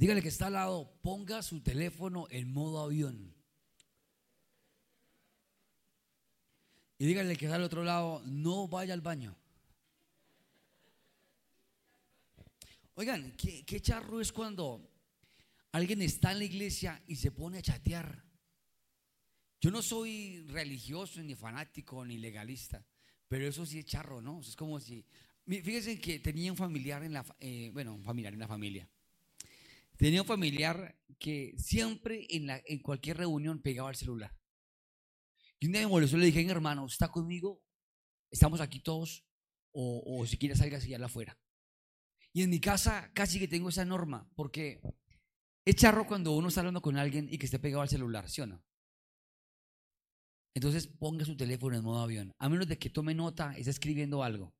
Dígale que está al lado, ponga su teléfono en modo avión. Y dígale que está al otro lado, no vaya al baño. Oigan, ¿qué, charro es cuando alguien está en la iglesia y se pone a chatear? Yo no soy religioso, ni fanático, ni legalista, pero eso sí es charro, ¿no? Es como si. Fíjense que tenía un familiar en la. Eh, bueno, un familiar en la familia. Tenía un familiar que siempre en, la, en cualquier reunión pegaba el celular. Y un día me molestó le dije, hermano, ¿está conmigo? ¿Estamos aquí todos? O, o si quiere salga así afuera. Y en mi casa casi que tengo esa norma, porque es charro cuando uno está hablando con alguien y que esté pegado al celular, ¿sí o no? Entonces ponga su teléfono en modo avión, a menos de que tome nota, esté escribiendo algo,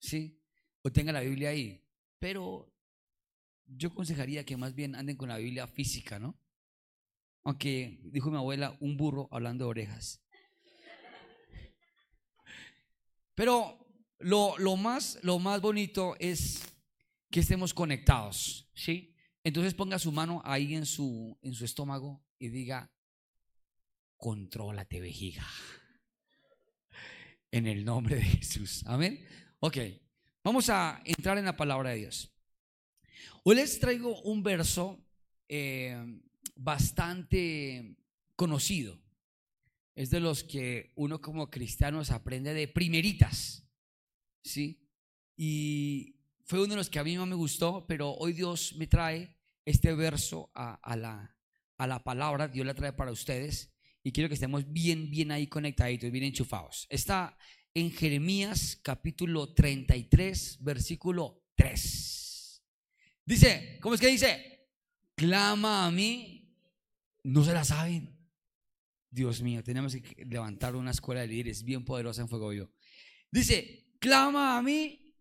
¿sí? O tenga la Biblia ahí. Pero yo aconsejaría que más bien anden con la Biblia física, ¿no? Aunque dijo mi abuela, un burro hablando de orejas. Pero lo, lo, más, lo más bonito es que estemos conectados, ¿sí? Entonces ponga su mano ahí en su, en su estómago y diga, contrólate vejiga. En el nombre de Jesús. Amén. Ok, vamos a entrar en la palabra de Dios. Hoy les traigo un verso eh, bastante conocido. Es de los que uno como cristiano aprende de primeritas. ¿Sí? Y fue uno de los que a mí no me gustó, pero hoy Dios me trae este verso a, la, a la palabra, Dios la trae para ustedes y quiero que estemos bien, bien ahí conectaditos, bien enchufados. Está en Jeremías capítulo 33, versículo 3. Dice, ¿cómo es que dice? Clama a mí, no se la saben. Dios mío, tenemos que levantar una escuela de líderes bien poderosa en Fuego Vivo. Dice, clama a mí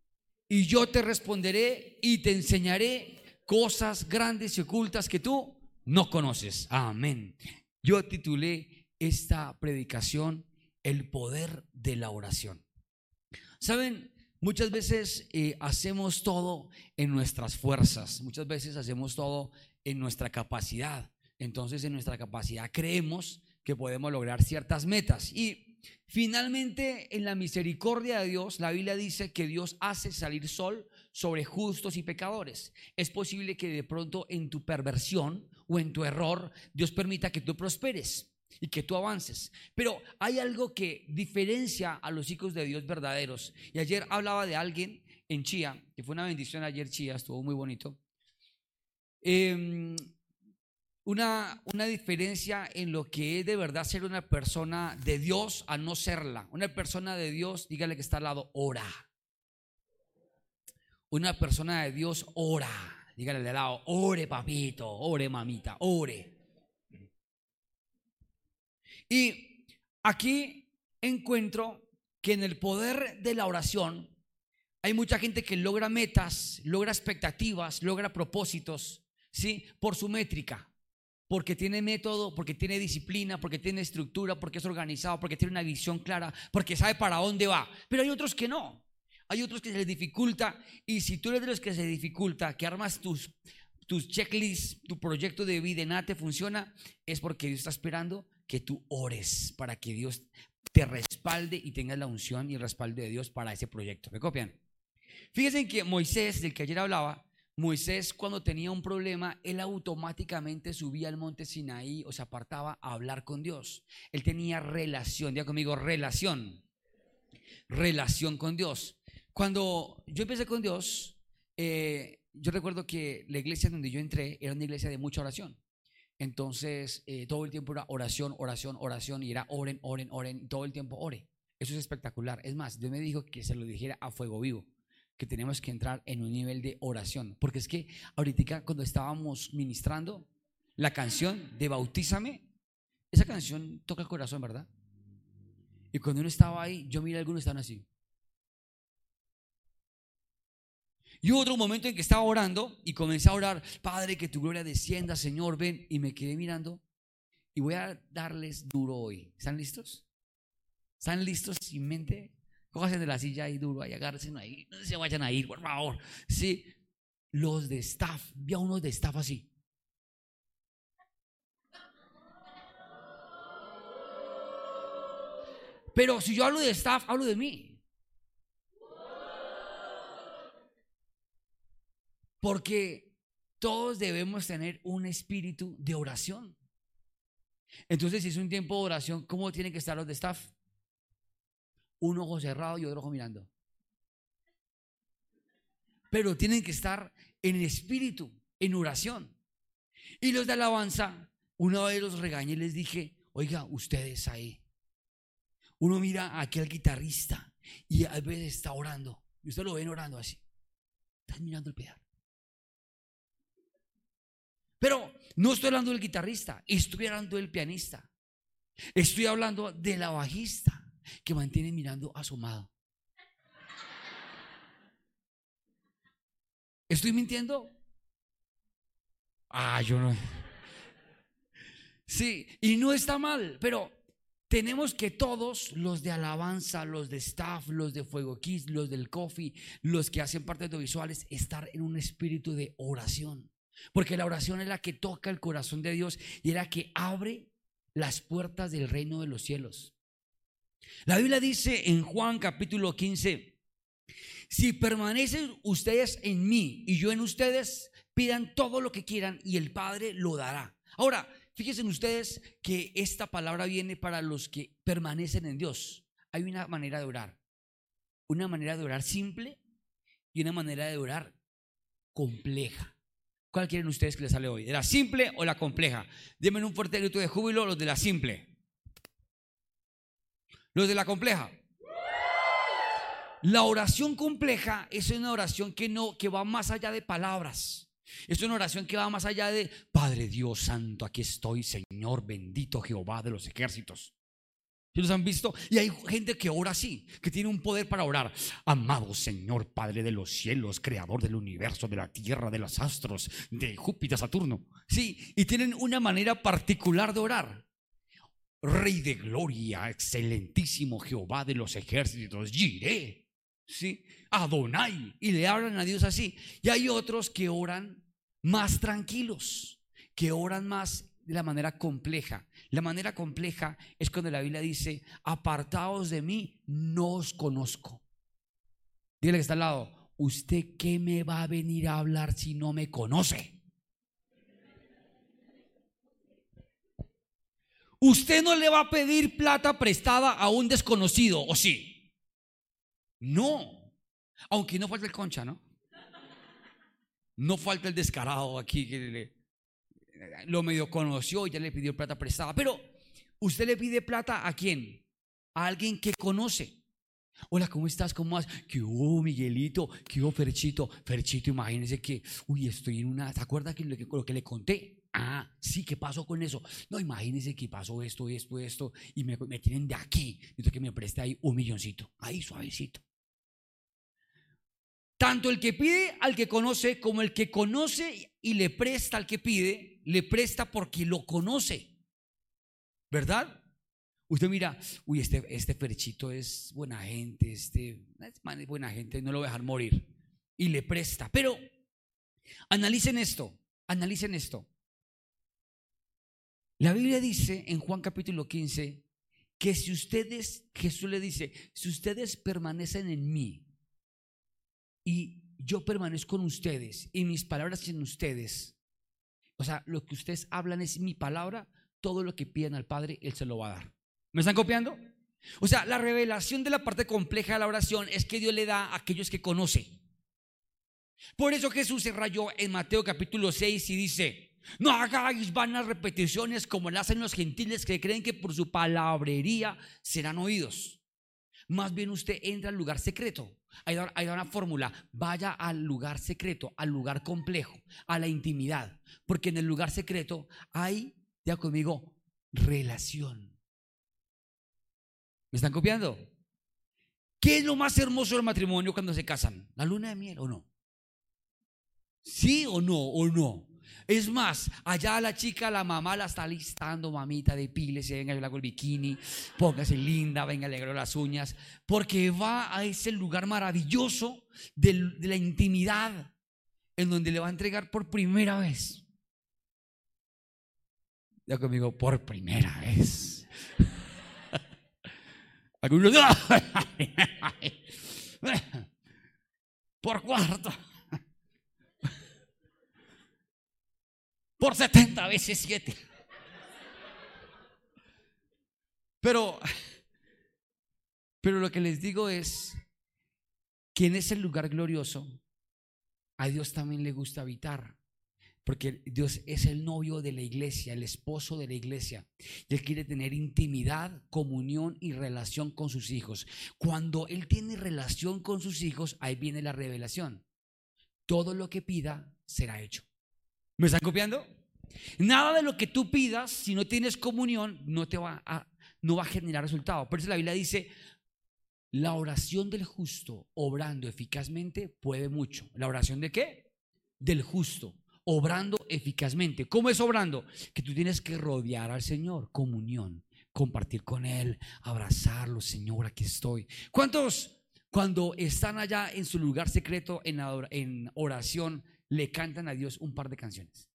y yo te responderé y te enseñaré cosas grandes y ocultas que tú no conoces. Amén. Yo titulé esta predicación El poder de la oración. Saben, muchas veces eh, hacemos todo en nuestras fuerzas, muchas veces hacemos todo en nuestra capacidad. Entonces en nuestra capacidad creemos que podemos lograr ciertas metas y Finalmente, en la misericordia de Dios, la Biblia dice que Dios hace salir sol sobre justos y pecadores. Es posible que de pronto en tu perversión o en tu error, Dios permita que tú prosperes y que tú avances. Pero hay algo que diferencia a los hijos de Dios verdaderos. Y ayer hablaba de alguien en Chía, que fue una bendición ayer Chía, estuvo muy bonito. Eh, una, una diferencia en lo que es de verdad ser una persona de Dios a no serla. Una persona de Dios, dígale que está al lado, ora. Una persona de Dios ora. Dígale de lado, ore papito, ore mamita, ore. Y aquí encuentro que en el poder de la oración hay mucha gente que logra metas, logra expectativas, logra propósitos, ¿sí? Por su métrica porque tiene método, porque tiene disciplina, porque tiene estructura, porque es organizado, porque tiene una visión clara, porque sabe para dónde va. Pero hay otros que no. Hay otros que se les dificulta y si tú eres de los que se dificulta, que armas tus, tus checklists, tu proyecto de vida y nada te funciona, es porque Dios está esperando que tú ores para que Dios te respalde y tengas la unción y el respaldo de Dios para ese proyecto. ¿Me copian? Fíjense que Moisés, del que ayer hablaba, Moisés cuando tenía un problema, él automáticamente subía al monte Sinaí o se apartaba a hablar con Dios. Él tenía relación, diga conmigo, relación. Relación con Dios. Cuando yo empecé con Dios, eh, yo recuerdo que la iglesia donde yo entré era una iglesia de mucha oración. Entonces, eh, todo el tiempo era oración, oración, oración, y era oren, oren, oren, todo el tiempo ore. Eso es espectacular. Es más, Dios me dijo que se lo dijera a fuego vivo que tenemos que entrar en un nivel de oración. Porque es que ahorita cuando estábamos ministrando la canción de Bautízame, esa canción toca el corazón, ¿verdad? Y cuando uno estaba ahí, yo miré a algunos estaban así. Y hubo otro momento en que estaba orando y comencé a orar, Padre, que tu gloria descienda, Señor, ven. Y me quedé mirando y voy a darles duro hoy. ¿Están listos? ¿Están listos sin mente? Cójanse de la silla ahí duro, ahí agárrense ahí, no se vayan a ir, por favor. Sí, los de staff, vi a unos de staff así. Pero si yo hablo de staff, hablo de mí. Porque todos debemos tener un espíritu de oración. Entonces, si es un tiempo de oración, ¿cómo tienen que estar los de staff? Un ojo cerrado y otro ojo mirando. Pero tienen que estar en espíritu, en oración. Y los de alabanza, una vez los regañé y les dije, oiga, ustedes ahí. Uno mira a aquel guitarrista y a veces está orando. Y usted lo ven orando así. Están mirando el pedal. Pero no estoy hablando del guitarrista, estoy hablando del pianista. Estoy hablando de la bajista que mantiene mirando asomado. ¿Estoy mintiendo? Ah, yo no. Sí, y no está mal, pero tenemos que todos, los de alabanza, los de staff, los de Fuego Kiss, los del coffee, los que hacen parte de visuales, estar en un espíritu de oración. Porque la oración es la que toca el corazón de Dios y es la que abre las puertas del reino de los cielos. La Biblia dice en Juan capítulo 15, si permanecen ustedes en mí y yo en ustedes, pidan todo lo que quieran y el Padre lo dará. Ahora, fíjense ustedes que esta palabra viene para los que permanecen en Dios. Hay una manera de orar. Una manera de orar simple y una manera de orar compleja. ¿Cuál quieren ustedes que les sale hoy? ¿La simple o la compleja? Denme un fuerte grito de júbilo los de la simple. Los de la compleja. La oración compleja es una oración que no que va más allá de palabras. Es una oración que va más allá de Padre Dios Santo, aquí estoy, Señor bendito Jehová de los ejércitos. ¿Sí los han visto? Y hay gente que ora así, que tiene un poder para orar. Amado Señor, Padre de los cielos, Creador del universo, de la tierra, de los astros, de Júpiter, Saturno. Sí, y tienen una manera particular de orar. Rey de gloria, excelentísimo Jehová de los ejércitos, Jiré. Sí, Adonai. Y le hablan a Dios así. Y hay otros que oran más tranquilos, que oran más de la manera compleja. La manera compleja es cuando la Biblia dice, apartados de mí, no os conozco. Dile que está al lado, ¿usted qué me va a venir a hablar si no me conoce? Usted no le va a pedir plata prestada a un desconocido, ¿o sí? No. Aunque no falta el concha, ¿no? No falta el descarado aquí que lo medio conoció y ya le pidió plata prestada. Pero usted le pide plata a quién? A alguien que conoce. Hola, ¿cómo estás? ¿Cómo vas? ¿Qué hubo, Miguelito? ¿Qué hubo, Ferchito? Ferchito, imagínese que, uy, estoy en una. ¿Se acuerda que lo, que que le conté? Ah, sí, ¿qué pasó con eso? No, imagínese que pasó esto, esto, esto, y me, me tienen de aquí. Entonces que me preste ahí un milloncito, ahí suavecito. Tanto el que pide al que conoce como el que conoce y le presta al que pide, le presta porque lo conoce. ¿Verdad? Usted mira, uy, este, este perchito es buena gente, este es buena gente, no lo voy a dejar morir. Y le presta. Pero analicen esto, analicen esto. La Biblia dice en Juan capítulo 15 que si ustedes, Jesús le dice, si ustedes permanecen en mí y yo permanezco en ustedes y mis palabras en ustedes, o sea, lo que ustedes hablan es mi palabra, todo lo que piden al Padre, Él se lo va a dar. ¿Me están copiando? O sea, la revelación de la parte compleja de la oración es que Dios le da a aquellos que conoce. Por eso Jesús se rayó en Mateo capítulo 6 y dice, no hagáis vanas repeticiones como las hacen los gentiles que creen que por su palabrería serán oídos. Más bien usted entra al lugar secreto. Hay, hay una fórmula. Vaya al lugar secreto, al lugar complejo, a la intimidad. Porque en el lugar secreto hay, ya conmigo, relación. ¿Me están copiando? ¿Qué es lo más hermoso del matrimonio cuando se casan? ¿La luna de miel o no? ¿Sí o no? ¿O no? Es más, allá la chica, la mamá la está listando, mamita, de piles, venga, yo le hago el bikini, póngase linda, venga, le las uñas, porque va a ese lugar maravilloso de, la intimidad, en donde le va a entregar por primera vez. Ya conmigo, por primera vez. Algunos, por cuarto. Por 70 veces 7. Pero, pero lo que les digo es que en ese lugar glorioso a Dios también le gusta habitar. Porque Dios es el novio de la iglesia, el esposo de la iglesia. Y Él quiere tener intimidad, comunión y relación con sus hijos. Cuando Él tiene relación con sus hijos, ahí viene la revelación. Todo lo que pida será hecho. ¿Me están copiando? Nada de lo que tú pidas, si no tienes comunión, no te va a, no va a generar resultado. Por eso la Biblia dice, la oración del justo obrando eficazmente puede mucho. ¿La oración de qué? Del justo obrando eficazmente. ¿Cómo es obrando? Que tú tienes que rodear al Señor, comunión, compartir con Él, abrazarlo, Señor, aquí estoy. ¿Cuántos cuando están allá en su lugar secreto en, oración le cantan a Dios un par de canciones?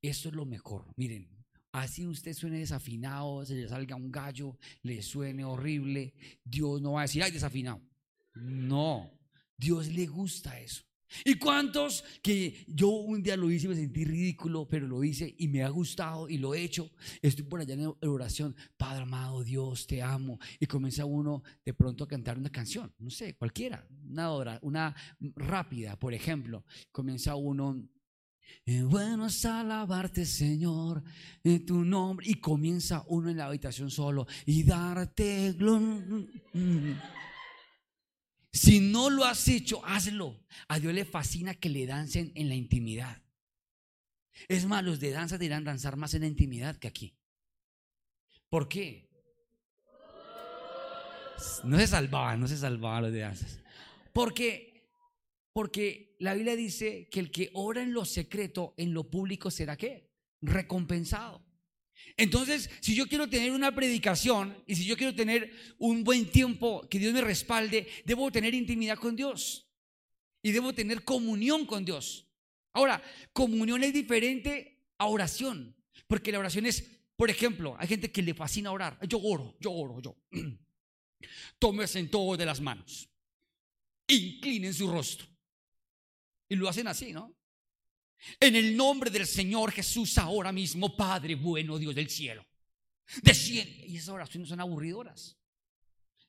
Eso es lo mejor. Miren, Así usted suene desafinado, se le salga un gallo, le suene horrible. Dios no va a decir, ay, desafinado. No, Dios le gusta eso. ¿Y cuántos que yo un día lo hice y me sentí ridículo, pero lo hice y me ha gustado y lo he hecho? Estoy por allá en oración, Padre amado, Dios, te amo. Y comienza uno de pronto a cantar una canción, no sé, cualquiera, una, hora, una rápida, por ejemplo. Comienza uno, eh, bueno es alabarte, Señor, en tu nombre. Y comienza uno en la habitación solo y darte gloria. Si no lo has hecho, hazlo. A Dios le fascina que le dancen en la intimidad. Es más, los de danza dirán danzar más en la intimidad que aquí. ¿Por qué? No se salvaban, no se salvaban los de danzas. Porque, porque la Biblia dice que el que ora en lo secreto, en lo público, será qué? Recompensado. Entonces, si yo quiero tener una predicación y si yo quiero tener un buen tiempo que Dios me respalde, debo tener intimidad con Dios y debo tener comunión con Dios. Ahora, comunión es diferente a oración, porque la oración es, por ejemplo, hay gente que le fascina orar. Yo oro, yo oro, yo. Tómese en todo de las manos, inclinen su rostro. Y lo hacen así, ¿no? En el nombre del Señor Jesús ahora mismo, Padre bueno, Dios del cielo. Desciende. Y esas oraciones son aburridoras.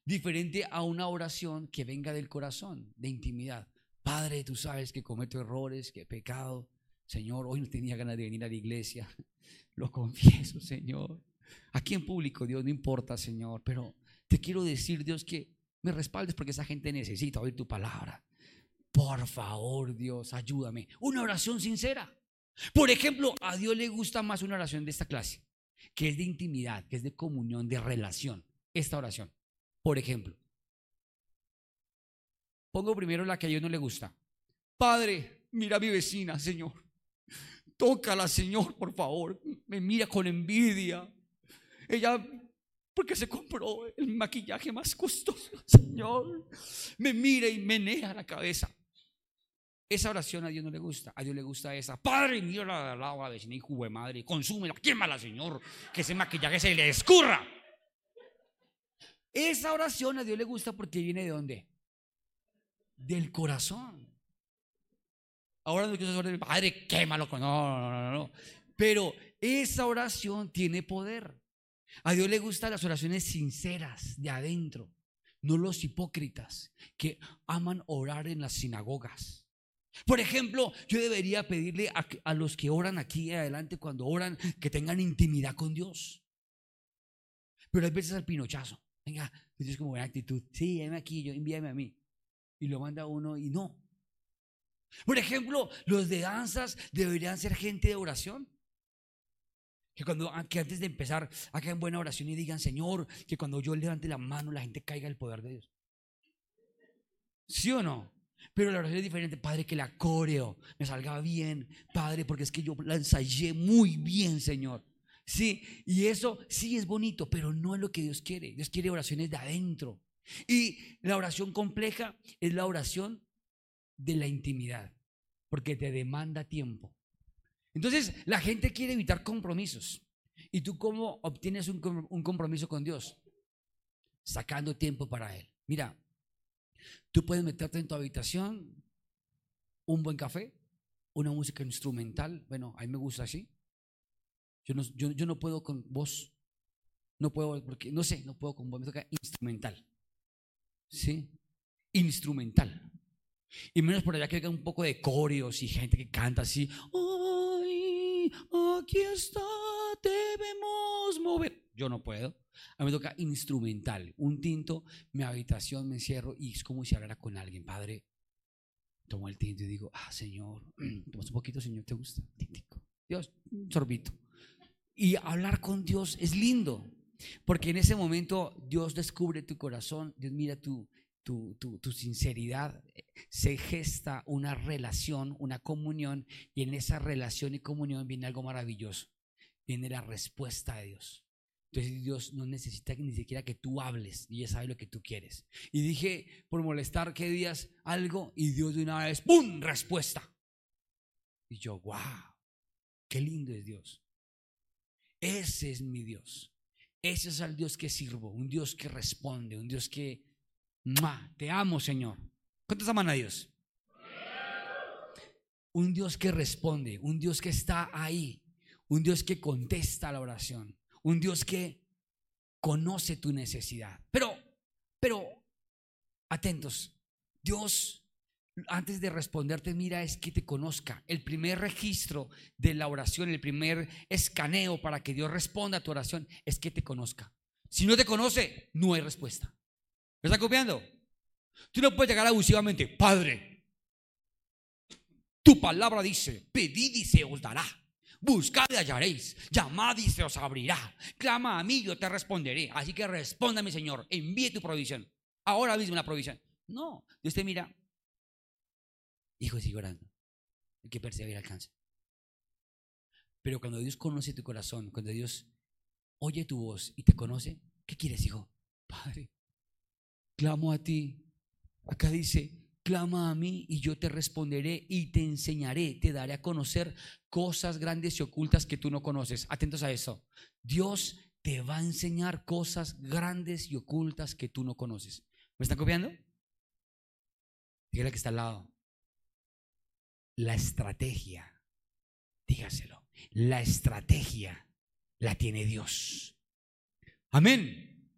Diferente a una oración que venga del corazón, de intimidad. Padre, tú sabes que cometo errores, que he pecado. Señor, hoy no tenía ganas de venir a la iglesia. Lo confieso, Señor. Aquí en público, Dios, no importa, Señor. Pero te quiero decir, Dios, que me respaldes porque esa gente necesita oír tu palabra. Por favor, Dios, ayúdame. Una oración sincera. Por ejemplo, a Dios le gusta más una oración de esta clase, que es de intimidad, que es de comunión, de relación. Esta oración. Por ejemplo, pongo primero la que a Dios no le gusta. Padre, mira a mi vecina, Señor. Tócala, Señor, por favor. Me mira con envidia. Ella, porque se compró el maquillaje más costoso, Señor. Me mira y menea la cabeza. Esa oración a Dios no le gusta. A Dios le gusta esa. Padre, mira la lado a vecina, hijo de madre. Consúmela, quémala, Señor. Que ese maquillaje se le escurra. Esa oración a Dios le gusta porque viene de dónde? Del corazón. Ahora no quiero decir, Padre, quémalo. No, no, no, no. Pero esa oración tiene poder. A Dios le gustan las oraciones sinceras, de adentro. No los hipócritas que aman orar en las sinagogas por ejemplo, yo debería pedirle a, los que oran aquí adelante cuando oran que tengan intimidad con Dios. Pero hay veces al pinochazo. Venga, Dios es como buena actitud. Sí, ven aquí, yo envíame a mí. Y lo manda uno y no. Por ejemplo, los de danzas deberían ser gente de oración. Que, cuando, que antes de empezar hagan buena oración y digan, Señor, que cuando yo levante la mano la gente caiga el poder de Dios. ¿Sí o no? Pero la oración es diferente. Padre, que la coreo me salga bien. Padre, porque es que yo la ensayé muy bien, Señor. Sí, y eso sí es bonito, pero no es lo que Dios quiere. Dios quiere oraciones de adentro. Y la oración compleja es la oración de la intimidad, porque te demanda tiempo. Entonces, la gente quiere evitar compromisos. ¿Y tú cómo obtienes un, un compromiso con Dios? Sacando tiempo para Él. Mira, tú puedes meterte en tu habitación, un buen café, una música instrumental. Bueno, a mí me gusta así. Yo no, yo, no puedo con voz. No puedo, porque no sé, no puedo con voz. Me toca instrumental. ¿Sí? Instrumental. Y menos por allá que haya un poco de coreos y gente que canta así. ¡Ay! Aquí está, debemos mover. Yo no puedo. A mí me toca instrumental. Un tinto, mi habitación, me encierro y es como si hablara con alguien. Padre, tomo el tinto y digo, ah, Señor, tomas un poquito, Señor, ¿te gusta? Tintico. Dios, un sorbito. Y hablar con Dios es lindo, porque en ese momento Dios descubre tu corazón, Dios mira tu, tu, tu, tu, sinceridad, se gesta una relación, una comunión, y en esa relación y comunión viene algo maravilloso, viene la respuesta de Dios. Entonces Dios no necesita ni siquiera que tú hables, y ya sabe lo que tú quieres. Y dije, por molestar, que días algo, y Dios de una vez, ¡pum!, respuesta. Y yo, wow, qué lindo es Dios. Ese es mi Dios. Ese es el Dios que sirvo, un Dios que responde, un Dios que, te amo Señor. ¿Cuántos aman a Dios? Un Dios que responde, un Dios que está ahí, un Dios que contesta la oración, un Dios que conoce tu necesidad. Pero, pero, atentos, Dios antes de responderte, mira, es que te conozca. El primer registro de la oración, el primer escaneo para que Dios responda a tu oración es que te conozca. Si no te conoce, no hay respuesta. ¿Me está copiando? Tú no puedes llegar abusivamente, Padre, tu palabra dice, pedid y se os dará. Buscad y hallaréis, llamad y se os abrirá. Clama a mí, yo te responderé. Así que responda, mi Señor, envíe tu provisión. Ahora mismo la provisión. No, Dios te mira, Hijo, sigue orando. El que persevera alcanza. Pero cuando Dios conoce tu corazón, cuando Dios oye tu voz y te conoce, ¿qué quieres, hijo? Padre, clamo a ti. Acá dice, clama a mí y yo te responderé y te enseñaré, te daré a conocer cosas grandes y ocultas que tú no conoces. Atentos a eso. Dios te va a enseñar cosas grandes y ocultas que tú no conoces. ¿Me están copiando? Dígale que está al lado la estrategia, dígaselo, la estrategia la tiene Dios. Amén.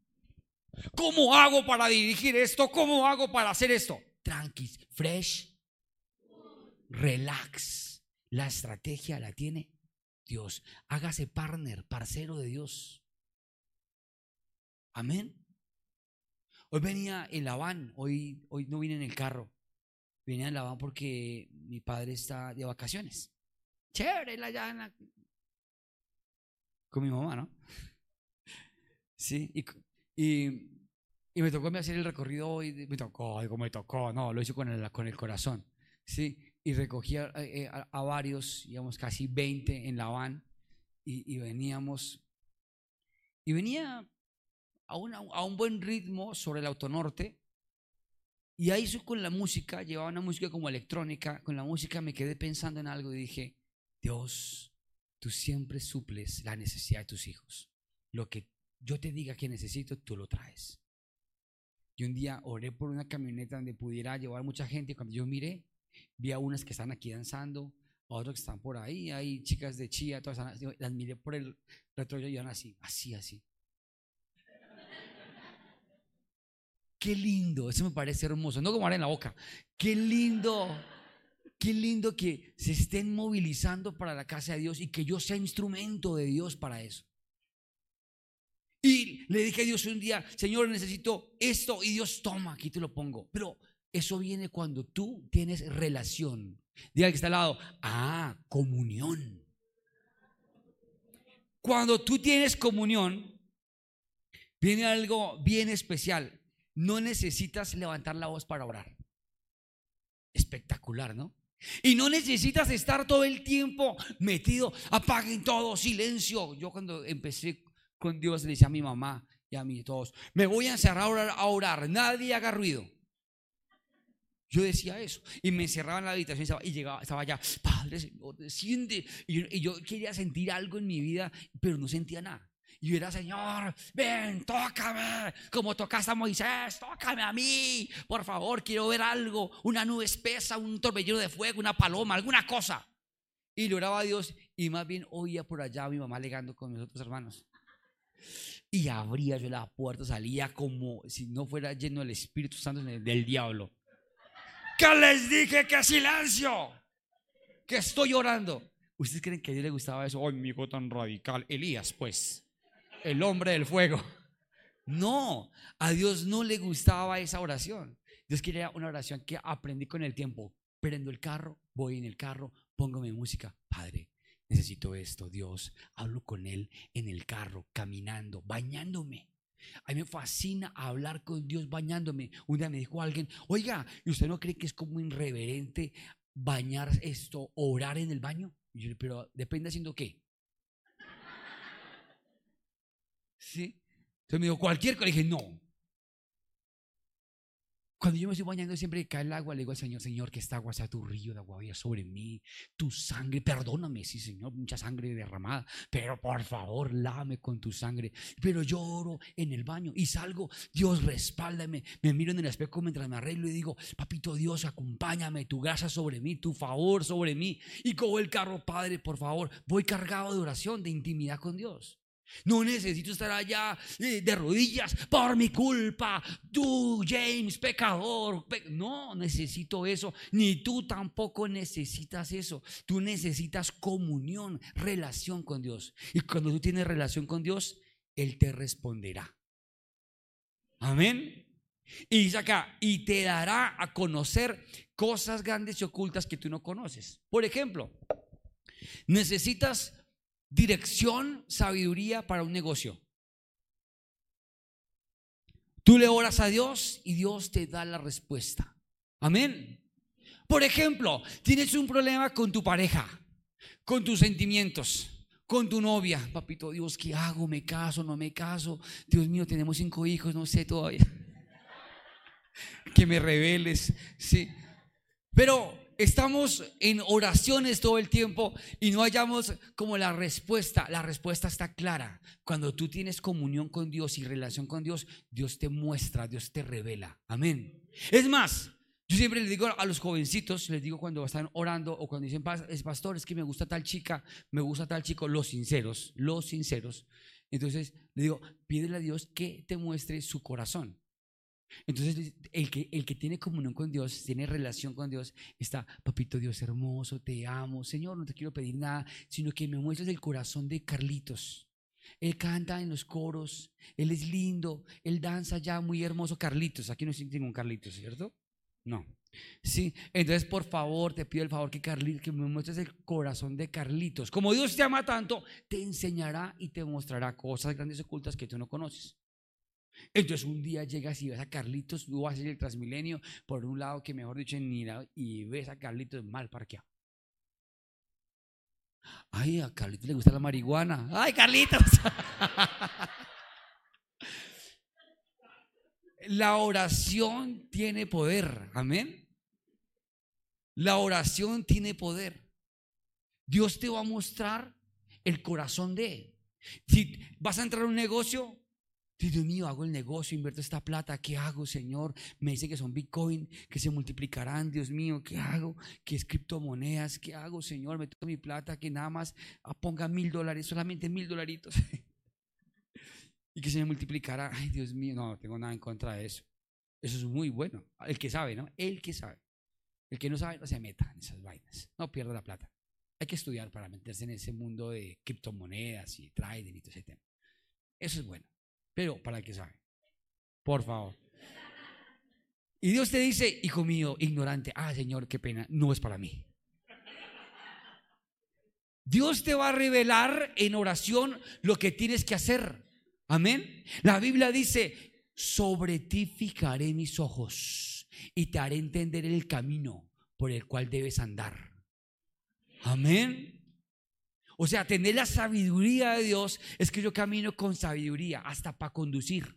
¿Cómo hago para dirigir esto? ¿Cómo hago para hacer esto? Tranqui, fresh, relax. La estrategia la tiene Dios. Hágase partner, parcero de Dios. Amén. Hoy venía en la van, hoy, hoy no vine en el carro. Venía en la van porque mi padre está de vacaciones. Chévere, la llana. Con mi mamá, ¿no? Sí, y, me tocó hacer el recorrido hoy. Me tocó, digo, me tocó, no, lo hice con el, con el corazón. Sí, y recogía eh, eh, a, varios, digamos casi 20 en la van, y, y veníamos. Y venía a, una, a un buen ritmo sobre el autonorte y ahí con la música, llevaba una música como electrónica, con la música me quedé pensando en algo y dije, Dios, tú siempre suples la necesidad de tus hijos. Lo que yo te diga que necesito, tú lo traes. Y un día oré por una camioneta donde pudiera llevar mucha gente y cuando yo miré, vi a unas que están aquí danzando, a otras que están por ahí, hay chicas de chía, todas las miré por el retrovisor y iban así, así, así. Qué lindo, eso me parece hermoso, no como ahora en la boca. Qué lindo, qué lindo que se estén movilizando para la casa de Dios y que yo sea instrumento de Dios para eso. Le dije a Dios un día, Señor, necesito esto y Dios toma, aquí te lo pongo. Pero eso viene cuando tú tienes relación. Diga que está al lado, ah, comunión. Cuando tú tienes comunión, viene algo bien especial no necesitas levantar la voz para orar. Espectacular, ¿no? Y no necesitas estar todo el tiempo metido, apaguen todo, silencio. Yo cuando empecé con Dios le decía a mi mamá y a mí todos, me voy a encerrar a orar, nadie haga ruido. Yo decía eso. Y me encerraba en la habitación y llegaba, estaba allá, Padre Señor, desciende. Y yo, y yo quería sentir algo en mi vida, pero no sentía nada. Y yo era, Señor, ven, tócame, como tocaste a Moisés, tócame a mí, por favor, quiero ver algo, una nube espesa, un torbellino de fuego, una paloma, alguna cosa. Y le oraba a Dios y más bien oía por allá a mi mamá legando con mis otros hermanos. Y abría yo la puerta, salía como si no fuera lleno del Espíritu Santo del diablo. ¿Qué les dije? ¡Que silencio! Que estoy orando. ¿Ustedes creen que a Dios le gustaba eso? ¡Ay, mi hijo tan radical! Elías, pues el hombre del fuego. No, a Dios no le gustaba esa oración. Dios quería una oración que aprendí con el tiempo. Prendo el carro, voy en el carro, pongo mi música. Padre, necesito esto, Dios. Hablo con Él en el carro, caminando, bañándome. A mí me fascina hablar con Dios bañándome. Un día me dijo alguien, oiga, ¿y usted no cree que es como irreverente bañar esto, orar en el baño? Y yo, pero depende haciendo qué. ¿Sí? Entonces me dijo, cualquier cosa. Le dije, no. Cuando yo me estoy bañando, siempre cae el agua, le digo al Señor, Señor, que esta agua sea tu río de agua sobre mí, tu sangre, perdóname, sí, Señor, mucha sangre derramada, pero por favor, lame con tu sangre. Pero yo oro en el baño y salgo, Dios, respáldame, me miro en el espejo mientras me arreglo y digo, papito Dios, acompáñame, tu gracia sobre mí, tu favor sobre mí. Y cojo el carro, Padre, por favor, voy cargado de oración, de intimidad con Dios. No necesito estar allá eh, de rodillas por mi culpa. Tú, James, pecador. no necesito eso. Ni tú tampoco necesitas eso. Tú necesitas comunión, relación con Dios. Y cuando tú tienes relación con Dios, Él te responderá. Amén. Y dice acá, y te dará a conocer cosas grandes y ocultas que tú no conoces. Por ejemplo, necesitas dirección, sabiduría para un negocio. Tú le oras a Dios y Dios te da la respuesta. Amén. Por ejemplo, tienes un problema con tu pareja, con tus sentimientos, con tu novia. Papito Dios, ¿qué hago? ¿Me caso? ¿No me caso? Dios mío, tenemos cinco hijos, no sé todavía. que me reveles, sí. Pero estamos en oraciones todo el tiempo y no hallamos como la respuesta. La respuesta está clara. Cuando tú tienes comunión con Dios y relación con Dios, Dios te muestra, Dios te revela. Amén. Es más, yo siempre les digo a los jovencitos, les digo cuando están orando o cuando dicen, es pastor, es que me gusta tal chica, me gusta tal chico, los sinceros, los sinceros. Entonces le digo, pídele a Dios que te muestre su corazón. Entonces, el que, el que tiene comunión con Dios, tiene relación con Dios, está, papito Dios hermoso, te amo, Señor, no te quiero pedir nada, sino que me muestres el corazón de Carlitos. Él canta en los coros, él es lindo, él danza ya muy hermoso. Carlitos, aquí no existe ningún Carlitos, ¿cierto? No. Sí, entonces por favor te pido el favor que Carlitos, que me muestres el corazón de Carlitos. Como Dios te ama tanto, te enseñará y te mostrará cosas grandes ocultas que tú no conoces. Entonces un día llegas y ves a Carlitos, tú vas a ir el Transmilenio por un lado que mejor dicho ni y ves a Carlitos mal parqueado. Ay, a Carlitos le gusta la marihuana. Ay, Carlitos. la oración tiene poder. Amén. La oración tiene poder. Dios te va a mostrar el corazón de él. Si vas a entrar a un negocio, Dios mío, hago el negocio, invierto esta plata, ¿qué hago, Señor? Me dice que son Bitcoin, que se multiplicarán, Dios mío, ¿qué hago? ¿Qué es criptomonedas? ¿Qué hago, Señor? Meto mi plata, que nada más ponga mil dólares, solamente mil dolaritos. y que se me multiplicará. Ay, Dios mío, no, no tengo nada en contra de eso. Eso es muy bueno. El que sabe, ¿no? El que sabe. El que no sabe, no se meta en esas vainas. No pierda la plata. Hay que estudiar para meterse en ese mundo de criptomonedas y trading y todo ese tema. Eso es bueno pero para que sabe. Por favor. Y Dios te dice, hijo mío, ignorante, ah, Señor, qué pena, no es para mí. Dios te va a revelar en oración lo que tienes que hacer. Amén. La Biblia dice, sobre ti fijaré mis ojos y te haré entender el camino por el cual debes andar. Amén. O sea, tener la sabiduría de Dios es que yo camino con sabiduría hasta para conducir.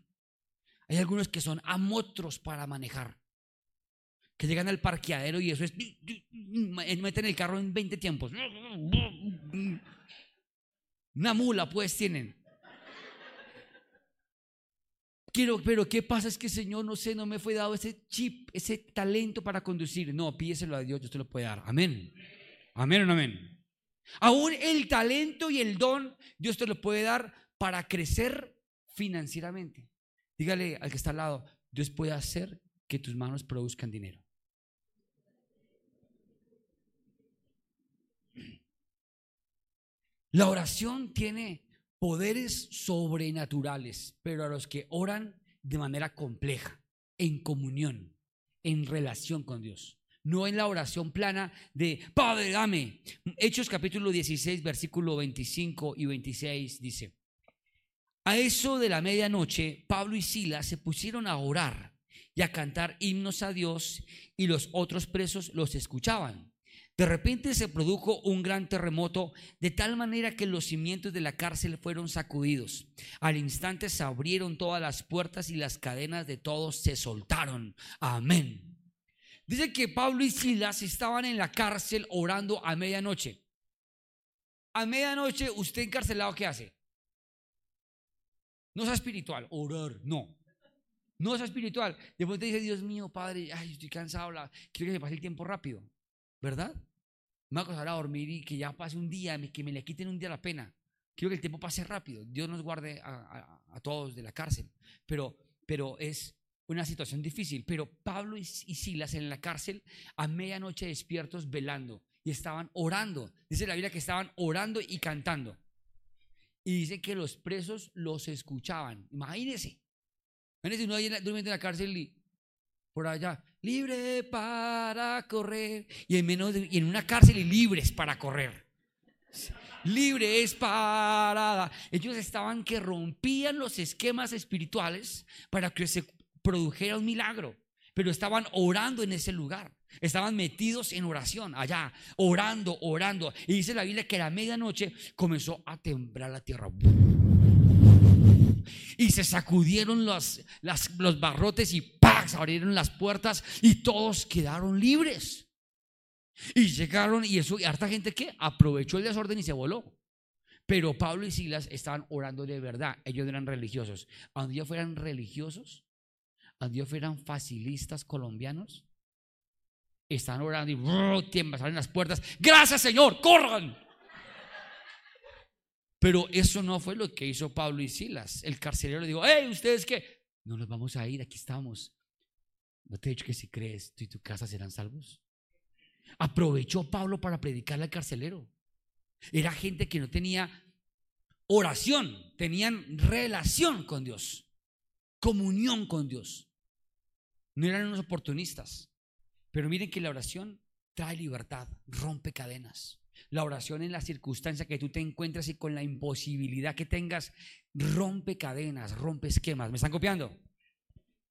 Hay algunos que son amotros para manejar. que llegan al parqueadero y eso es, meten el carro en 20 tiempos. Una mula pues tienen. Quiero, pero ¿qué pasa? Es que Señor, no sé, no me fue dado ese chip, ese talento para conducir. No, pídeselo a Dios, Dios te lo puede dar. Amén. Amén o amén. Aún el talento y el don, Dios te lo puede dar para crecer financieramente. Dígale al que está al lado, Dios puede hacer que tus manos produzcan dinero. La oración tiene poderes sobrenaturales, pero a los que oran de manera compleja, en comunión, en relación con Dios. No en la oración plana de Padre, dame. Hechos capítulo 16, versículo 25 y 26 dice, a eso de la medianoche, Pablo y Silas se pusieron a orar y a cantar himnos a Dios y los otros presos los escuchaban. De repente se produjo un gran terremoto de tal manera que los cimientos de la cárcel fueron sacudidos. Al instante se abrieron todas las puertas y las cadenas de todos se soltaron. Amén. Dice que Pablo y Silas estaban en la cárcel orando a medianoche. A medianoche, ¿usted encarcelado qué hace? No es espiritual, orar, no. No es espiritual. Después te dice, Dios mío, Padre, ay, estoy cansado, quiero que se pase el tiempo rápido. ¿Verdad? Me voy a a dormir y que ya pase un día, que me le quiten un día la pena. Quiero que el tiempo pase rápido. Dios nos guarde a, todos de la cárcel. Pero, pero es una situación difícil. Pero Pablo y, Silas en la cárcel a medianoche despiertos velando y estaban orando. Dice la Biblia que estaban orando y cantando. Y dice que los presos los escuchaban. Imagínense. Imagínense uno ahí durmiendo en la cárcel y por allá, libre para correr. Y en, menos y en una cárcel y libres para correr. Libres para... Ellos estaban que rompían los esquemas espirituales para que se produjera un milagro. Pero estaban orando en ese lugar. Estaban metidos en oración allá, orando, orando. Y dice la Biblia que a la medianoche comenzó a temblar la tierra. Y se sacudieron los, los barrotes y ¡pax! abrieron las puertas y todos quedaron libres. Y llegaron y eso, y harta gente que aprovechó el desorden y se voló. Pero Pablo y Silas estaban orando de verdad. Ellos eran religiosos. Cuando ellos fueran religiosos, cuando ellos fueran facilistas colombianos, están orando y tiemblan, salen las puertas. Gracias Señor, corran. Pero eso no fue lo que hizo Pablo y Silas. El carcelero le dijo, hey, ¿ustedes qué? No nos vamos a ir, aquí estamos. ¿No te he dicho que si crees tú y tu casa serán salvos? Aprovechó Pablo para predicarle al carcelero. Era gente que no tenía oración, tenían relación con Dios, comunión con Dios. No eran unos oportunistas. Pero miren que la oración trae libertad, rompe cadenas. La oración en la circunstancia que tú te encuentras y con la imposibilidad que tengas, rompe cadenas, rompe esquemas. ¿Me están copiando?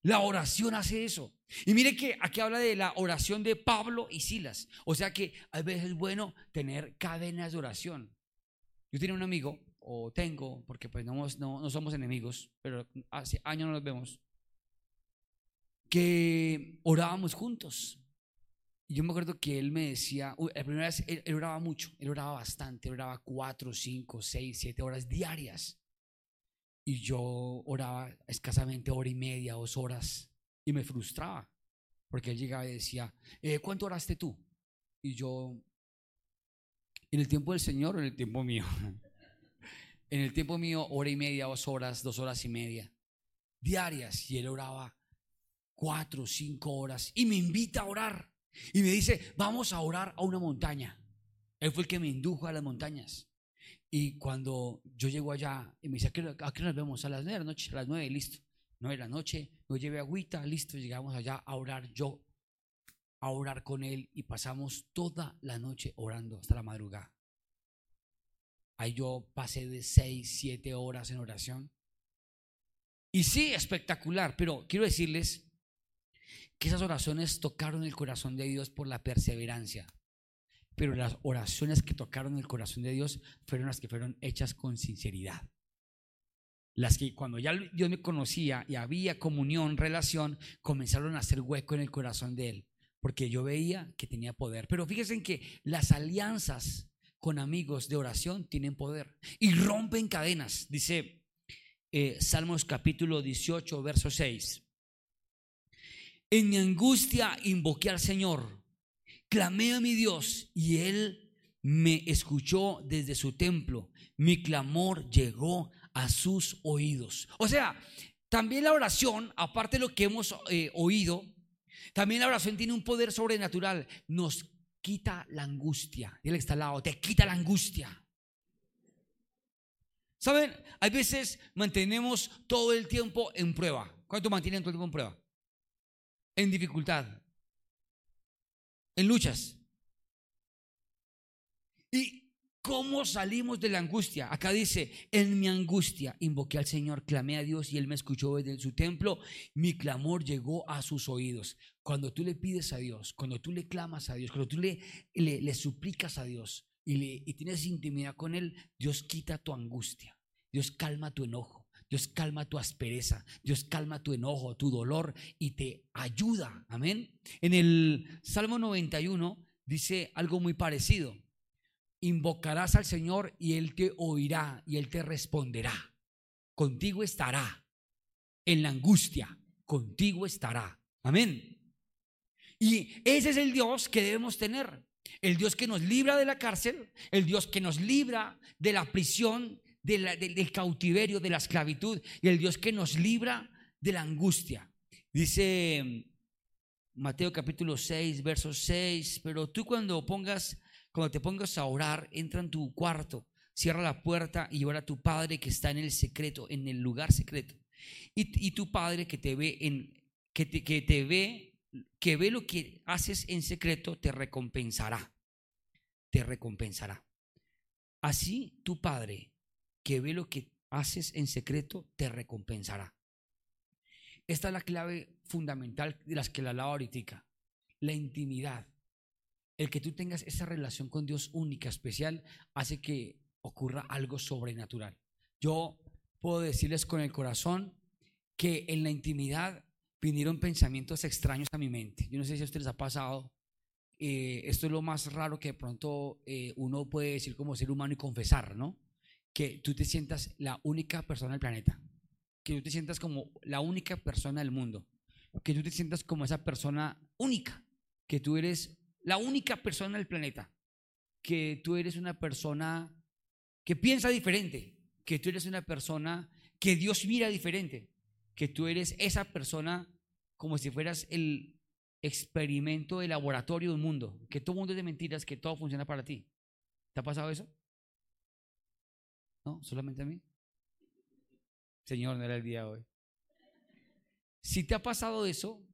La oración hace eso. Y mire que aquí habla de la oración de Pablo y Silas. O sea que a veces es bueno tener cadenas de oración. Yo tenía un amigo, o tengo, porque pues no, no, no somos enemigos, pero hace años no nos vemos, que orábamos juntos. Y yo me acuerdo que él me decía, la primera vez él, oraba mucho, él oraba bastante, él oraba cuatro, cinco, seis, siete horas diarias. Y yo oraba escasamente hora y media, dos horas, y me frustraba, porque él llegaba y decía, eh, ¿cuánto oraste tú? Y yo, en el tiempo del Señor o en el tiempo mío. en el tiempo mío, hora y media, dos horas, dos horas y media, diarias, y él oraba cuatro, cinco horas, y me invita a orar. Y me dice, vamos a orar a una montaña. Él fue el que me indujo a las montañas. Y cuando yo llego allá, y me dice, ¿a qué, nos vemos? A las nueve de la noche, a las nueve, listo. Nueve de la noche, yo llevé agüita, listo, llegamos allá a orar yo, a orar con él y pasamos toda la noche orando hasta la madrugada. Ahí yo pasé de seis, siete horas en oración. Y sí, espectacular, pero quiero decirles que esas oraciones tocaron el corazón de Dios por la perseverancia. Pero las oraciones que tocaron el corazón de Dios fueron las que fueron hechas con sinceridad. Las que cuando ya Dios me conocía y había comunión, relación, comenzaron a hacer hueco en el corazón de Él. porque yo veía que tenía poder. Pero fíjense que las alianzas con amigos de oración tienen poder y rompen cadenas. Dice eh, Salmos capítulo 18, verso 6. En mi angustia invoqué al Señor, clamé a mi Dios y Él me escuchó desde su templo. Mi clamor llegó a sus oídos. O sea, también la oración, aparte de lo que hemos eh, oído, también la oración tiene un poder sobrenatural. Nos quita la angustia. Que está al lado, te quita la angustia. ¿Saben? Hay veces mantenemos todo el tiempo en prueba. ¿Cuánto mantienen todo el tiempo en prueba? En dificultad. En luchas. Y ¿Cómo salimos de la angustia? Acá dice, en mi angustia invoqué al Señor, clamé a Dios y Él me escuchó desde su templo. Mi clamor llegó a sus oídos. Cuando tú le pides a Dios, cuando tú le clamas a Dios, cuando tú le, le, suplicas a Dios y, le, y tienes intimidad con Él, Dios quita tu angustia. Dios calma tu enojo. Dios calma tu aspereza, Dios calma tu enojo, tu dolor y te ayuda. Amén. En el Salmo 91 dice algo muy parecido invocarás al Señor y Él te oirá y Él te responderá. Contigo estará. En la angustia, contigo estará. Amén. Y ese es el Dios que debemos tener. El Dios que nos libra de la cárcel, el Dios que nos libra de la prisión, del cautiverio, de la esclavitud, y el Dios que nos libra de la angustia. Dice Mateo capítulo 6, verso 6, pero tú cuando pongas cuando te pongas a orar, entra en tu cuarto, cierra la puerta y ora a tu Padre que está en el secreto, en el lugar secreto. Y, tu Padre que te ve en que te, que te ve que ve lo que haces en secreto te recompensará. Te recompensará. Así tu Padre que ve lo que haces en secreto te recompensará. Esta es la clave fundamental de las que la hablaba ahorita. La intimidad el que tú tengas esa relación con Dios única, especial, hace que ocurra algo sobrenatural. Yo puedo decirles con el corazón que en la intimidad vinieron pensamientos extraños a mi mente. Yo no sé si a ustedes les ha pasado. Eh, esto es lo más raro que de pronto eh, uno puede decir como ser humano y confesar, ¿no? Que tú te sientas la única persona del planeta. Que tú te sientas como la única persona del mundo. Que tú te sientas como esa persona única. Que tú eres la única persona del planeta, que tú eres una persona que piensa diferente, que tú eres una persona que Dios mira diferente, que tú eres esa persona como si fueras el experimento de laboratorio del mundo, que todo mundo es de mentiras, que todo funciona para ti. ¿Te ha pasado eso? ¿Solamente a mí? Señor, no era el día de hoy. Si te ha pasado eso,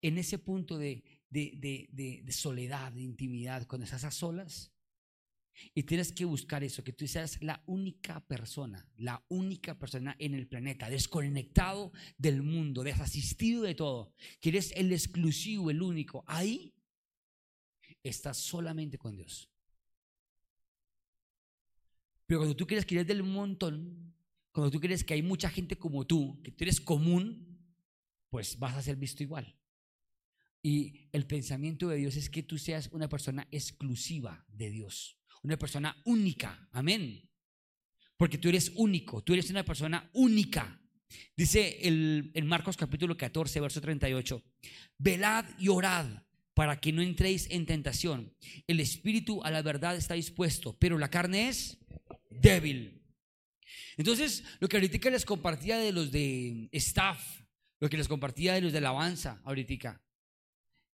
en ese punto de de, soledad, de intimidad, cuando estás a solas. Y tienes que buscar eso, que tú seas la única persona, la única persona en el planeta, desconectado del mundo, desasistido de todo, que eres el exclusivo, el único. Ahí estás solamente con Dios. Pero cuando tú crees que eres del montón, cuando tú crees que hay mucha gente como tú, que tú eres común, pues vas a ser visto igual. Y el pensamiento de Dios es que tú seas una persona exclusiva de Dios, una persona única. Amén. Porque tú eres único, tú eres una persona única. Dice el, en Marcos capítulo 14, verso 38, velad y orad para que no entréis en tentación. El espíritu a la verdad está dispuesto, pero la carne es débil. Entonces, lo que ahorita les compartía de los de staff, lo que les compartía de los de alabanza ahorita,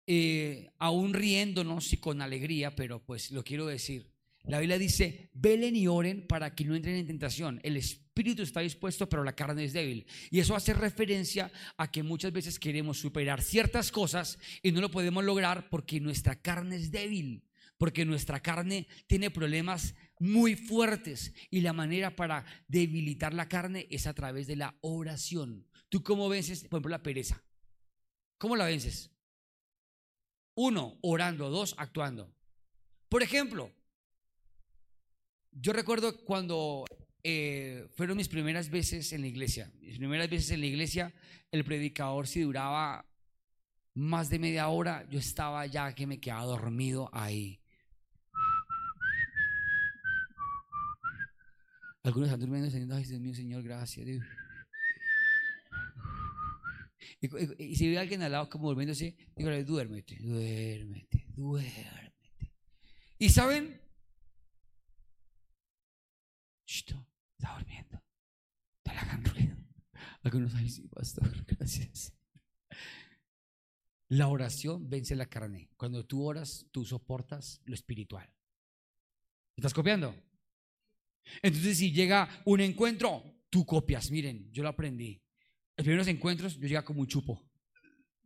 eh, aún riéndonos y con alegría, pero pues lo quiero decir. La Biblia dice, velen y oren para que no entren en tentación. El espíritu está dispuesto, pero la carne es débil. Y eso hace referencia a que muchas veces queremos superar ciertas cosas y no lo podemos lograr porque nuestra carne es débil, porque nuestra carne tiene problemas muy fuertes y la manera para debilitar la carne es a través de la oración. ¿Tú cómo vences, por ejemplo, la pereza? ¿Cómo la vences? Uno, orando. Dos, actuando. Por ejemplo, yo recuerdo cuando eh, fueron mis primeras veces en la iglesia. Mis primeras veces en la iglesia, el predicador si duraba más de media hora, yo estaba ya que me quedaba dormido ahí. Algunos están durmiendo diciendo, ay Dios mío, Señor, gracias. Y, si ve a alguien al lado como durmiéndose, dígale, duérmete, duérmete, duérmete. ¿Y saben? Chito, está durmiendo. Hagan ruido. Algunos, ay sí, pastor, gracias. La oración vence la carne. Cuando tú oras, tú soportas lo espiritual. ¿Estás copiando? Entonces, si llega un encuentro, tú copias. Miren, yo lo aprendí. Los primeros encuentros, yo llegaba como un chupo.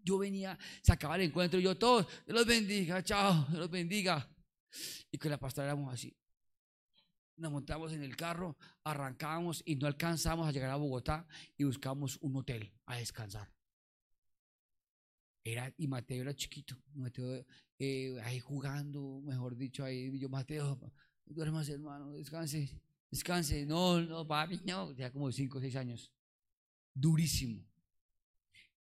Yo venía, se acababa el encuentro, y yo todos, Dios los bendiga, chao, Dios los bendiga. Y con la pastora éramos así. Nos montamos en el carro, arrancábamos y no alcanzamos a llegar a Bogotá y buscamos un hotel a descansar. Era, y Mateo era chiquito, Mateo eh, ahí jugando, mejor dicho, ahí yo, Mateo, duermas hermano, descanse, descanse, no, no, papi, no, ya como 5 o 6 años, durísimo.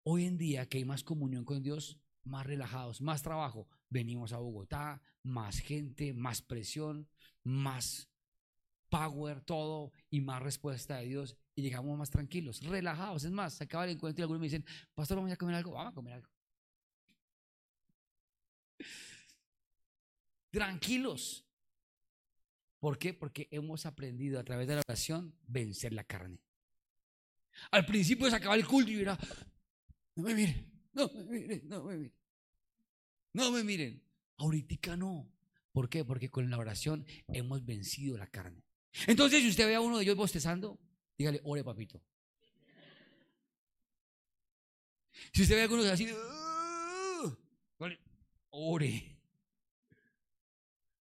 Hoy en día que hay más comunión con Dios, más relajados, más trabajo, venimos a Bogotá, más gente, más presión, más power, todo, y más respuesta de Dios, y llegamos más tranquilos, relajados, es más, se acaba el encuentro y algunos me dicen, pastor, vamos a comer algo, vamos a comer algo. tranquilos. ¿Por qué? Porque hemos aprendido a través de la oración vencer la carne. Al principio se acaba el culto y era, no me miren, no me miren, no me miren. No me miren. Ahorita no. ¿Por qué? Porque con la oración hemos vencido la carne. Entonces, si usted ve a uno de ellos bostezando, dígale, ore papito. Si usted ve a alguno así, ore.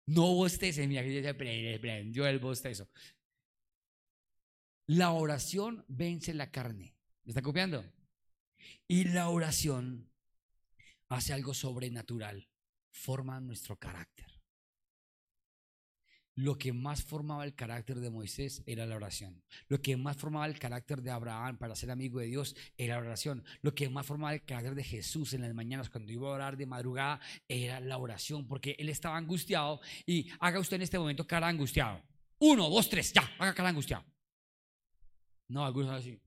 No bostece, mira que se el bostezo. La oración vence la carne. ¿Me está copiando? Y la oración hace algo sobrenatural. Forma nuestro carácter. Lo que más formaba el carácter de Moisés era la oración. Lo que más formaba el carácter de Abraham para ser amigo de Dios era la oración. Lo que más formaba el carácter de Jesús en las mañanas cuando iba a orar de madrugada era la oración, porque él estaba angustiado y haga usted en este momento cara angustiado. Uno, dos, tres, ya, haga cara angustiado. No, algunos así.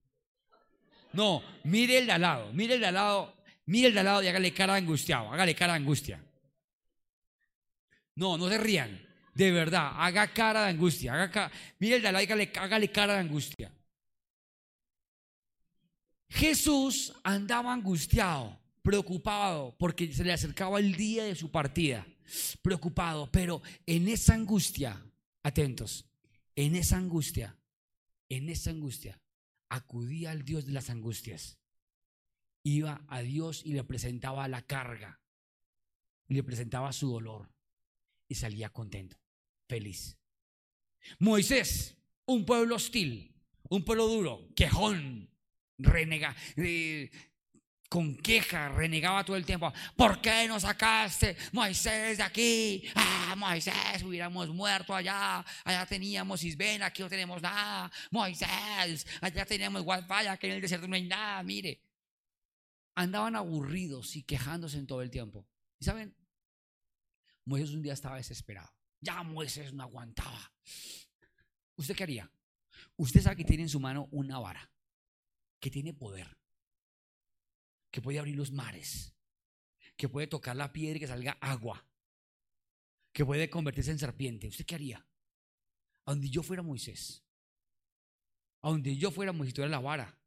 No, mire el de al lado, mire el de al lado, mire el de al lado y hágale cara angustiado, hágale cara angustia. No, no se rían. De verdad, haga cara de angustia. Haga mire el hágale cara de angustia. Jesús andaba angustiado, preocupado, porque se le acercaba el día de su partida. Preocupado, pero en esa angustia, atentos, en esa angustia, en esa angustia, acudía al Dios de las angustias. Iba a Dios y le presentaba la carga, y le presentaba su dolor, y salía contento feliz. Moisés, un pueblo hostil, un pueblo duro, quejón, renega, eh, con queja, renegaba todo el tiempo. ¿Por qué nos sacaste, Moisés, de aquí? Ah, Moisés, hubiéramos muerto allá. Allá teníamos Isbén, aquí no tenemos nada. Moisés, allá teníamos wifi, aquí en el desierto no hay nada. Mire, andaban aburridos y quejándose en todo el tiempo. ¿Y saben? Moisés un día estaba desesperado. Ya Moisés no aguantaba. ¿Usted qué haría? Usted sabe que tiene en su mano una vara, que tiene poder, que puede abrir los mares, que puede tocar la piedra y que salga agua, que puede convertirse en serpiente. ¿Usted qué haría? A donde yo fuera Moisés, a donde yo fuera Moisés, tuviera la vara,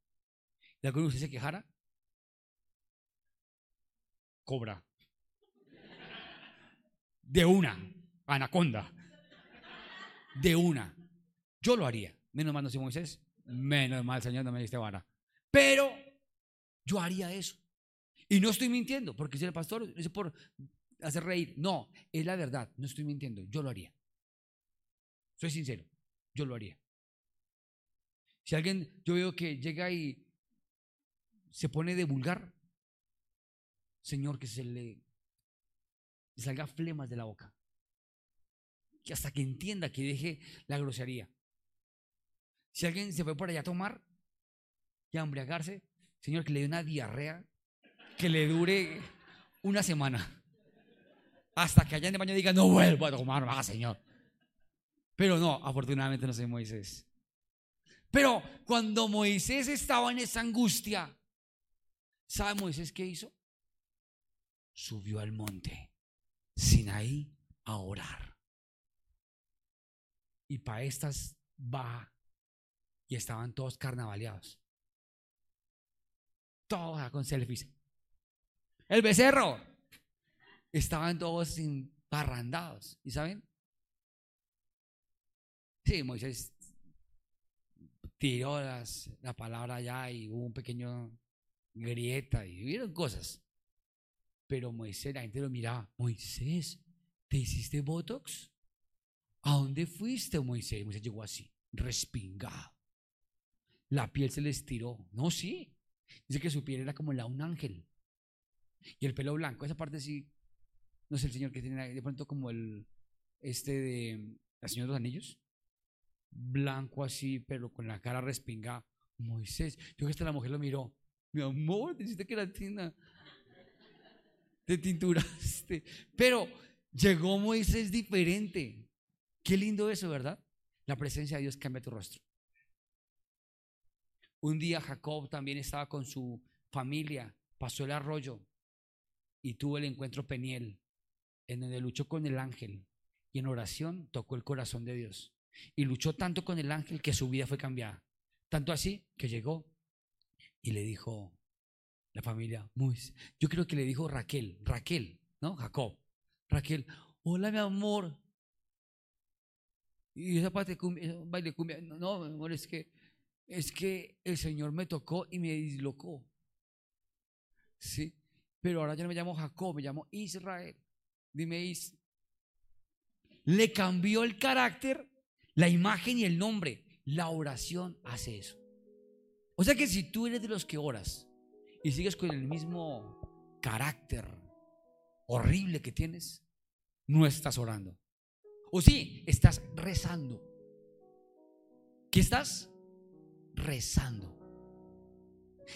¿de acuerdo usted se quejara? Cobra. De una anaconda. De una. Yo lo haría. Menos mal no soy Moisés. Menos mal, Señor, no me diste vara. Pero yo haría eso. Y no estoy mintiendo, porque si el pastor es por hacer reír. No, es la verdad. No estoy mintiendo. Yo lo haría. Soy sincero. Yo lo haría. Si alguien, yo veo que llega y se pone de vulgar, Señor, que se le salga flemas de la boca hasta que entienda que deje la grosería. Si alguien se fue por allá a tomar y a embriagarse, Señor, que le dé una diarrea que le dure una semana. Hasta que allá en el baño diga, no vuelvo a tomar más, Señor. Pero no, afortunadamente no soy Moisés. Pero cuando Moisés estaba en esa angustia, ¿sabe Moisés qué hizo? Subió al monte Sinaí a orar. Y para estas va y estaban todos carnavaleados. Todos con selfies. El becerro. Estaban todos parrandados. ¿Y saben? Sí, Moisés tiró la palabra allá y hubo un pequeño grieta y vieron cosas. Pero Moisés, la gente lo miraba, Moisés, ¿te hiciste Botox? ¿A dónde fuiste, Moisés? Moisés llegó así, respingado. La piel se le estiró. No, sí. Dice que su piel era como la de un ángel. Y el pelo blanco, esa parte sí. No sé el señor que tiene de pronto como el este de la señora de los anillos. Blanco así, pero con la cara respingada. Moisés. Yo que hasta la mujer lo miró. Mi amor, dijiste que era tina. Te tinturaste. Pero llegó Moisés diferente. Qué lindo eso, ¿verdad? La presencia de Dios cambia tu rostro. Un día Jacob también estaba con su familia, pasó el arroyo y tuvo el encuentro Peniel, en donde luchó con el ángel y en oración tocó el corazón de Dios. Y luchó tanto con el ángel que su vida fue cambiada. Tanto así que llegó y le dijo la familia, Moisés, yo creo que le dijo Raquel, Raquel, ¿no? Jacob. Raquel, hola mi amor, y esa parte de baile cumbia, no, mi amor, es que, es que el Señor me tocó y me dislocó. Sí, pero ahora ya no me llamo Jacob, me llamo Israel. Dime Is. Le cambió el carácter, la imagen y el nombre. La oración hace eso. O sea que si tú eres de los que oras y sigues con el mismo carácter horrible que tienes, no estás orando. O sí, estás rezando. ¿Qué estás? Rezando.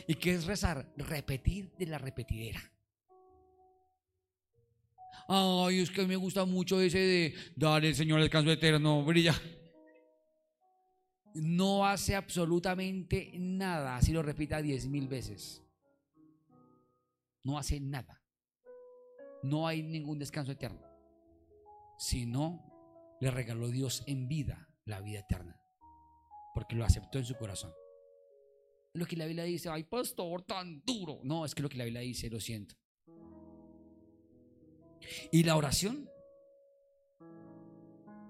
¿Y qué es rezar? Repetir de la repetidera. Ay, es que me gusta mucho ese de dar el Señor descanso eterno, brilla. No hace absolutamente nada si lo repita diez mil veces. No hace nada. No hay ningún descanso eterno. Si no le regaló Dios en vida la vida eterna, porque lo aceptó en su corazón. Lo que la Biblia dice, ay pastor, tan duro. No, es que lo que la Biblia dice, lo siento. Y la oración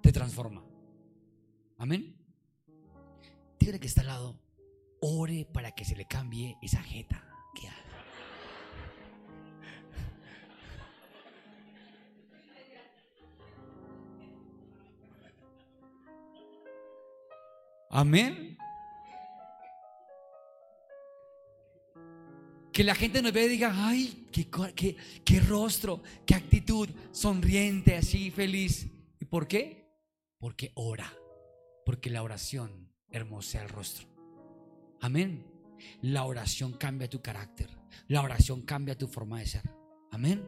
te transforma. Amén. Dígale que está al lado, ore para que se le cambie esa jeta Amén. Que la gente nos vea y diga, ay, qué, rostro, qué actitud, sonriente, así, feliz. ¿Y por qué? Porque ora. Porque la oración hermosea el rostro. Amén. La oración cambia tu carácter. La oración cambia tu forma de ser. Amén.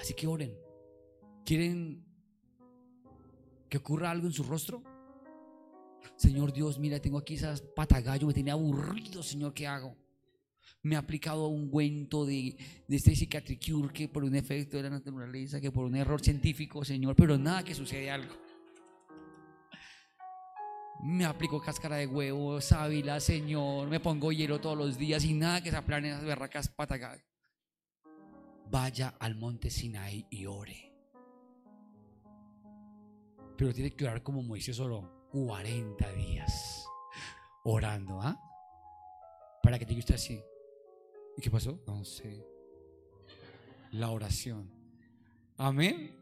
Así que oren. ¿Quieren que ocurra algo en su rostro? Señor Dios, mira, tengo aquí esas patagallo, me tiene aburrido, Señor, ¿qué hago? Me ha aplicado un cuento de, de este cicatricure que por un efecto de la naturaleza, que por un error científico, Señor, pero nada que sucede algo. Me aplico cáscara de huevo, sábila, Señor, me pongo hielo todos los días y nada que se aplanen esas berracas patagallo. Vaya al monte Sinai y ore. Pero tiene que orar como Moisés oró 40 días orando, ¿ah? Para que llegue usted así. ¿Y qué pasó? No sé. La oración. Amén.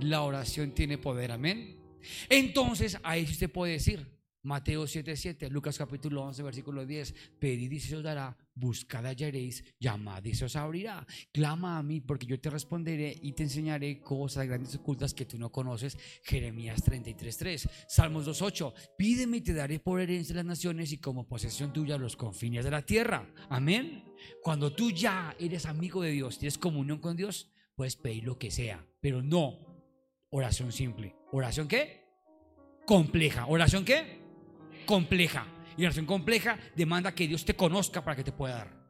La oración tiene poder, amén. Entonces, ahí usted puede decir, Mateo 7:7, Lucas capítulo 11, versículo 10. Pedid y se os dará, buscad hallaréis, llamad y se os abrirá. Clama a mí porque yo te responderé y te enseñaré cosas grandes ocultas que tú no conoces. Jeremías 33:3. Salmos 2:8. Pídeme y te daré por herencia las naciones y como posesión tuya los confines de la tierra. Amén. Cuando tú ya eres amigo de Dios, tienes comunión con Dios, puedes pedir lo que sea, pero no oración simple. ¿Oración qué? Compleja. ¿Oración qué? Compleja. Y la oración compleja demanda que Dios te conozca para que te pueda dar.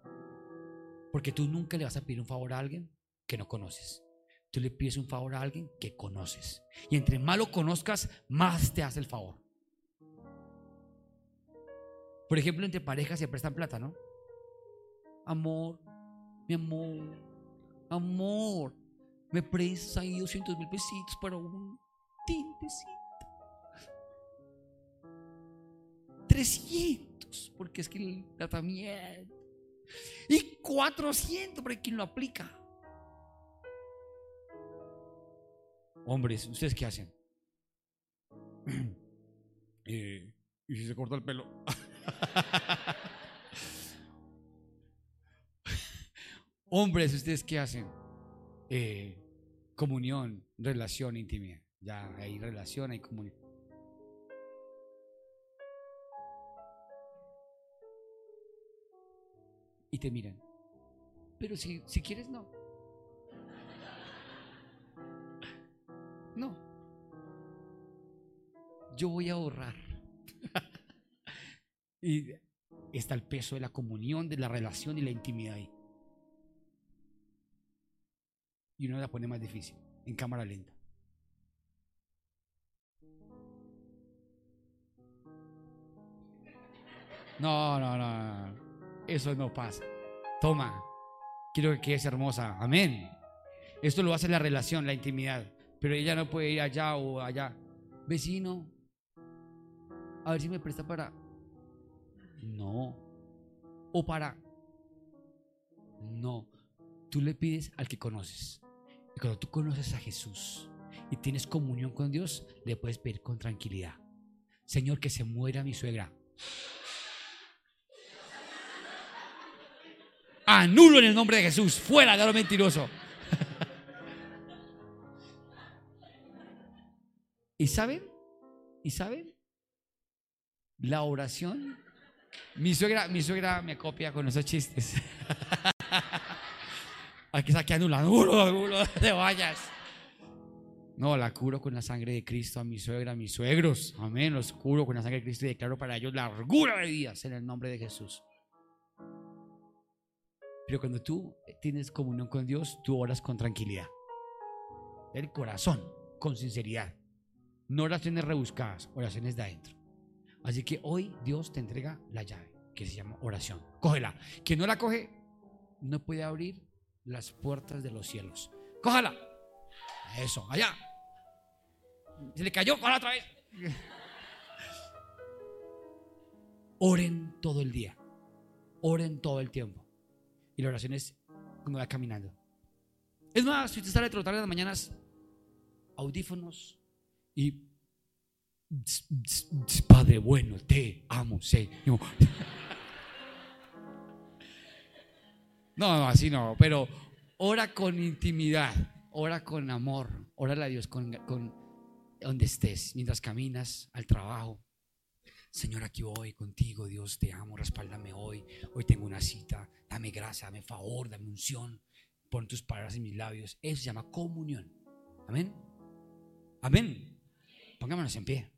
Porque tú nunca le vas a pedir un favor a alguien que no conoces. Tú le pides un favor a alguien que conoces. Y entre más lo conozcas, más te hace el favor. Por ejemplo, entre parejas se prestan plata, ¿no? Amor, mi amor, amor, me prestas ahí 200 mil pesitos para un tintecito. 300, porque es que el tratamiento. Y 400 para quien lo aplica. Hombres, ¿ustedes qué hacen? Eh, ¿Y si se corta el pelo? Hombres, ¿ustedes qué hacen? Eh, comunión, relación, intimidad. Ya hay relación, hay comunión. Y te miran. Pero si, si quieres, no. No. Yo voy a ahorrar. y está el peso de la comunión, de la relación y la intimidad ahí. Y uno la pone más difícil, en cámara lenta. No, no, no. Eso no pasa. Toma, quiero que quedes hermosa. Amén. Esto lo hace la relación, la intimidad. Pero ella no puede ir allá o allá. Vecino, a ver si me presta para... No. O para... No. Tú le pides al que conoces. Y cuando tú conoces a Jesús y tienes comunión con Dios, le puedes pedir con tranquilidad. Señor, que se muera mi suegra. Anulo en el nombre de Jesús. Fuera de lo mentiroso. ¿Y saben? ¿Y saben? La oración. Mi suegra, mi suegra me copia con esos chistes. Aquí está que anula. No te vayas. No, la curo con la sangre de Cristo a mi suegra, a mis suegros. Amén. Los curo con la sangre de Cristo y declaro para ellos largura de días en el nombre de Jesús. Pero cuando tú tienes comunión con Dios, tú oras con tranquilidad. El corazón, con sinceridad. No oraciones rebuscadas, oraciones de adentro. Así que hoy Dios te entrega la llave, que se llama oración. Cógela. Quien no la coge, no puede abrir las puertas de los cielos. Cójala. Eso, allá. Se le cayó, cójala otra vez. Oren todo el día. Oren todo el tiempo. Y la oración es cuando va caminando. Es más, si usted sale a trotar en las mañanas, audífonos y Padre bueno, te amo, Señor. No, no, así no, pero ora con intimidad, ora con amor, ora a Dios con donde estés, mientras caminas al trabajo, Señor, aquí voy contigo, Dios, te amo, respáldame hoy. Hoy tengo una cita, dame gracia, dame favor, dame unción. Pon tus palabras en mis labios. Eso se llama comunión. Amén. Amén. Pongámonos en pie.